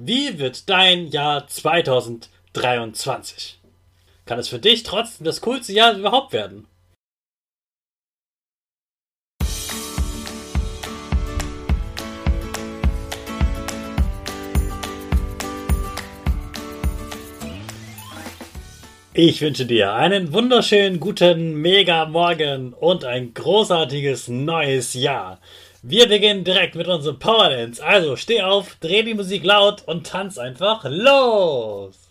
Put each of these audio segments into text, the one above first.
Wie wird dein Jahr 2023? Kann es für dich trotzdem das coolste Jahr überhaupt werden? Ich wünsche dir einen wunderschönen guten Mega Morgen und ein großartiges neues Jahr. Wir beginnen direkt mit unserem Power Dance. Also steh auf, dreh die Musik laut und tanz einfach los.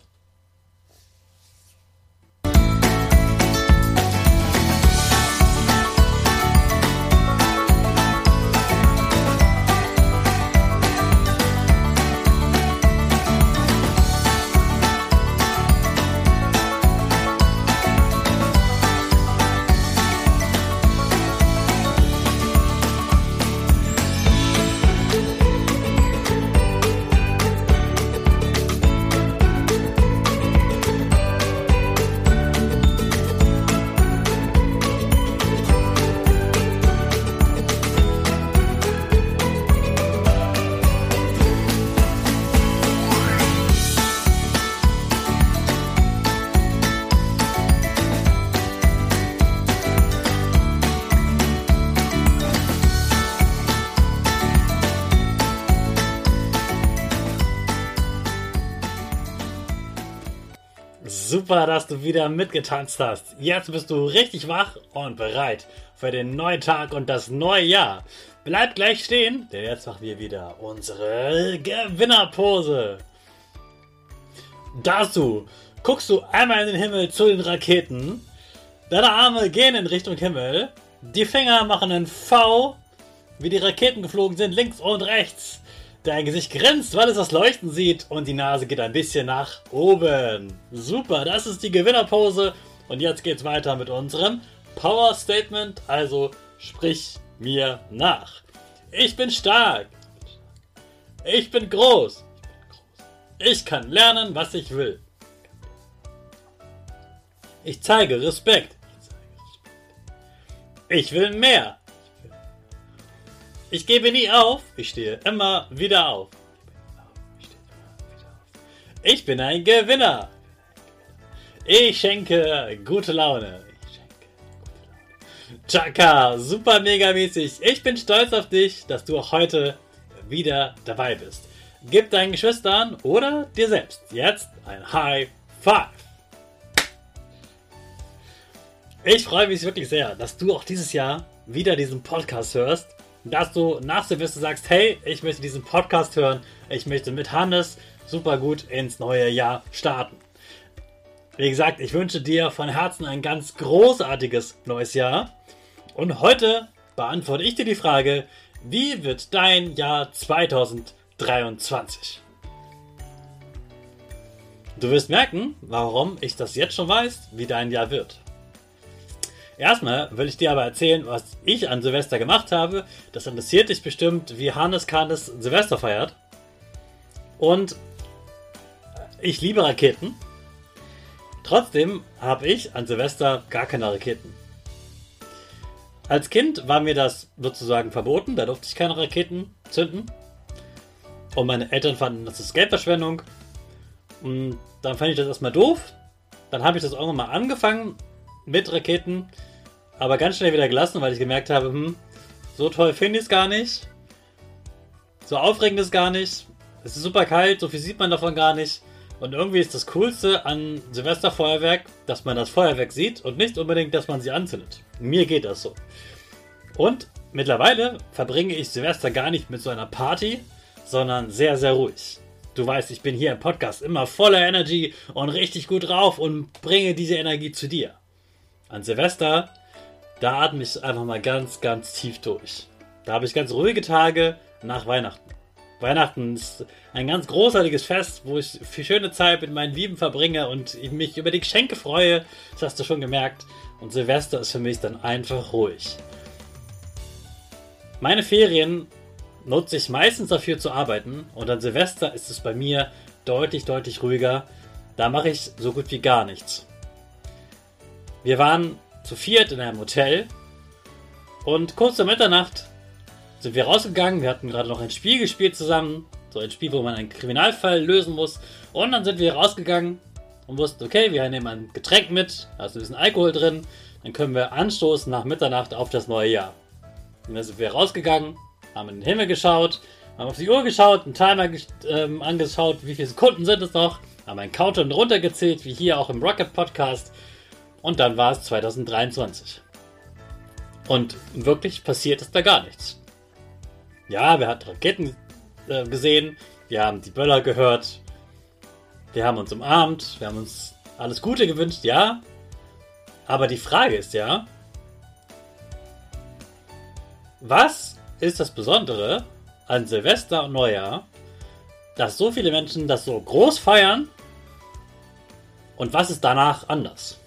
Super, dass du wieder mitgetanzt hast. Jetzt bist du richtig wach und bereit für den neuen Tag und das neue Jahr. Bleib gleich stehen, denn jetzt machen wir wieder unsere Gewinnerpose. Dazu guckst du einmal in den Himmel zu den Raketen. Deine Arme gehen in Richtung Himmel. Die Finger machen ein V, wie die Raketen geflogen sind, links und rechts. Dein Gesicht grinst, weil es das Leuchten sieht und die Nase geht ein bisschen nach oben. Super, das ist die Gewinnerpose. Und jetzt geht's weiter mit unserem Power Statement. Also sprich mir nach. Ich bin stark. Ich bin groß. Ich kann lernen, was ich will. Ich zeige Respekt. Ich will mehr. Ich gebe nie auf, ich stehe immer wieder auf. Ich bin ein Gewinner. Ich schenke gute Laune. Chaka, super mega mäßig. Ich bin stolz auf dich, dass du auch heute wieder dabei bist. Gib deinen Geschwistern oder dir selbst jetzt ein High Five. Ich freue mich wirklich sehr, dass du auch dieses Jahr wieder diesen Podcast hörst dass du nach Silvester sagst, hey, ich möchte diesen Podcast hören, ich möchte mit Hannes super gut ins neue Jahr starten. Wie gesagt, ich wünsche dir von Herzen ein ganz großartiges neues Jahr. Und heute beantworte ich dir die Frage, wie wird dein Jahr 2023? Du wirst merken, warum ich das jetzt schon weiß, wie dein Jahr wird. Erstmal will ich dir aber erzählen, was ich an Silvester gemacht habe. Das interessiert dich bestimmt, wie Hannes Kahnes Silvester feiert. Und ich liebe Raketen. Trotzdem habe ich an Silvester gar keine Raketen. Als Kind war mir das sozusagen verboten, da durfte ich keine Raketen zünden. Und meine Eltern fanden, das ist Geldverschwendung. Und dann fand ich das erstmal doof. Dann habe ich das irgendwann mal angefangen mit Raketen, aber ganz schnell wieder gelassen, weil ich gemerkt habe, hm, so toll finde ich es gar nicht. So aufregend ist gar nicht. Es ist super kalt, so viel sieht man davon gar nicht. Und irgendwie ist das Coolste an Silvesterfeuerwerk, dass man das Feuerwerk sieht und nicht unbedingt, dass man sie anzündet. Mir geht das so. Und mittlerweile verbringe ich Silvester gar nicht mit so einer Party, sondern sehr, sehr ruhig. Du weißt, ich bin hier im Podcast immer voller Energy und richtig gut drauf und bringe diese Energie zu dir. An Silvester, da atme ich einfach mal ganz, ganz tief durch. Da habe ich ganz ruhige Tage nach Weihnachten. Weihnachten ist ein ganz großartiges Fest, wo ich viel schöne Zeit mit meinen Lieben verbringe und ich mich über die Geschenke freue. Das hast du schon gemerkt. Und Silvester ist für mich dann einfach ruhig. Meine Ferien nutze ich meistens dafür zu arbeiten und an Silvester ist es bei mir deutlich, deutlich ruhiger. Da mache ich so gut wie gar nichts. Wir waren zu viert in einem Hotel und kurz vor Mitternacht sind wir rausgegangen. Wir hatten gerade noch ein Spiel gespielt zusammen, So ein Spiel, wo man einen Kriminalfall lösen muss. Und dann sind wir rausgegangen und wussten, okay, wir nehmen ein Getränk mit, also ein bisschen Alkohol drin. Dann können wir anstoßen nach Mitternacht auf das neue Jahr. Und dann sind wir rausgegangen, haben in den Himmel geschaut, haben auf die Uhr geschaut, einen Timer ähm, angeschaut, wie viele Sekunden sind es noch, haben einen Countdown runtergezählt, wie hier auch im Rocket Podcast. Und dann war es 2023. Und wirklich passiert ist da gar nichts. Ja, wir hatten Raketen äh, gesehen, wir haben die Böller gehört, wir haben uns umarmt, wir haben uns alles Gute gewünscht, ja. Aber die Frage ist ja, was ist das Besondere an Silvester und Neujahr, dass so viele Menschen das so groß feiern und was ist danach anders?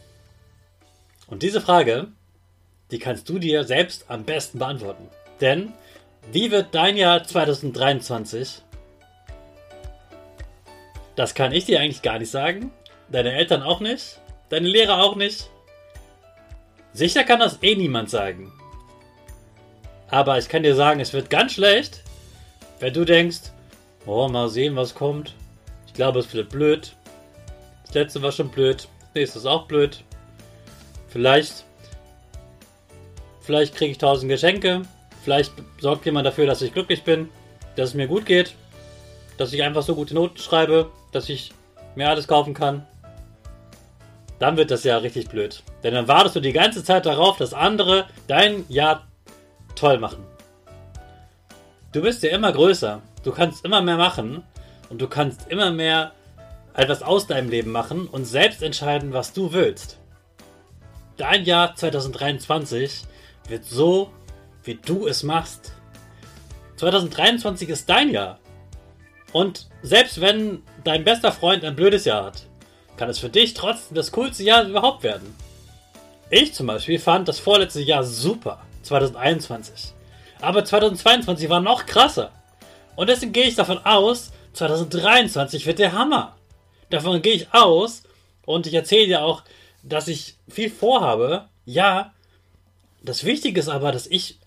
Und diese Frage, die kannst du dir selbst am besten beantworten. Denn wie wird dein Jahr 2023? Das kann ich dir eigentlich gar nicht sagen. Deine Eltern auch nicht. Deine Lehrer auch nicht. Sicher kann das eh niemand sagen. Aber ich kann dir sagen, es wird ganz schlecht, wenn du denkst, oh, mal sehen, was kommt. Ich glaube, es wird blöd. Das letzte war schon blöd. Das nächste ist auch blöd. Vielleicht, vielleicht kriege ich tausend Geschenke. Vielleicht sorgt jemand dafür, dass ich glücklich bin, dass es mir gut geht, dass ich einfach so gute Noten schreibe, dass ich mir alles kaufen kann. Dann wird das ja richtig blöd. Denn dann wartest du die ganze Zeit darauf, dass andere dein Jahr toll machen. Du bist ja immer größer. Du kannst immer mehr machen. Und du kannst immer mehr etwas aus deinem Leben machen und selbst entscheiden, was du willst. Dein Jahr 2023 wird so, wie du es machst. 2023 ist dein Jahr. Und selbst wenn dein bester Freund ein blödes Jahr hat, kann es für dich trotzdem das coolste Jahr überhaupt werden. Ich zum Beispiel fand das vorletzte Jahr super, 2021. Aber 2022 war noch krasser. Und deswegen gehe ich davon aus, 2023 wird der Hammer. Davon gehe ich aus und ich erzähle dir auch, dass ich viel vorhabe. Ja, das Wichtige ist aber, dass ich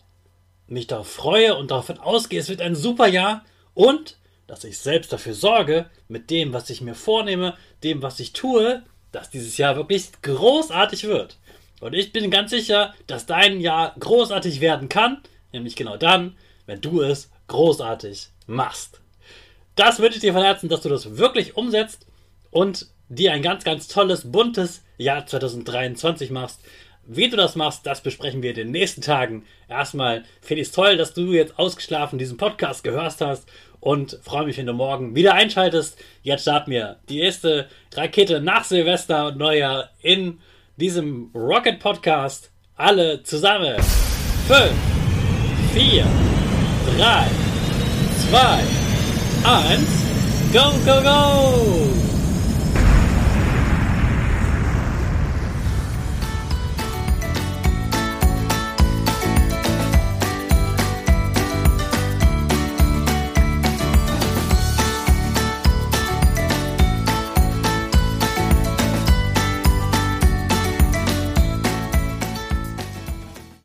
mich darauf freue und davon ausgehe, es wird ein super Jahr und dass ich selbst dafür sorge, mit dem, was ich mir vornehme, dem, was ich tue, dass dieses Jahr wirklich großartig wird. Und ich bin ganz sicher, dass dein Jahr großartig werden kann, nämlich genau dann, wenn du es großartig machst. Das wünsche ich dir von Herzen, dass du das wirklich umsetzt und dir ein ganz, ganz tolles, buntes Jahr 2023 machst. Wie du das machst, das besprechen wir in den nächsten Tagen. Erstmal finde ich es toll, dass du jetzt ausgeschlafen diesen Podcast gehört hast und freue mich, wenn du morgen wieder einschaltest. Jetzt starten wir die erste Rakete nach Silvester und Neujahr in diesem Rocket Podcast. Alle zusammen. 5, 4, 3, 2, 1, go, go, go!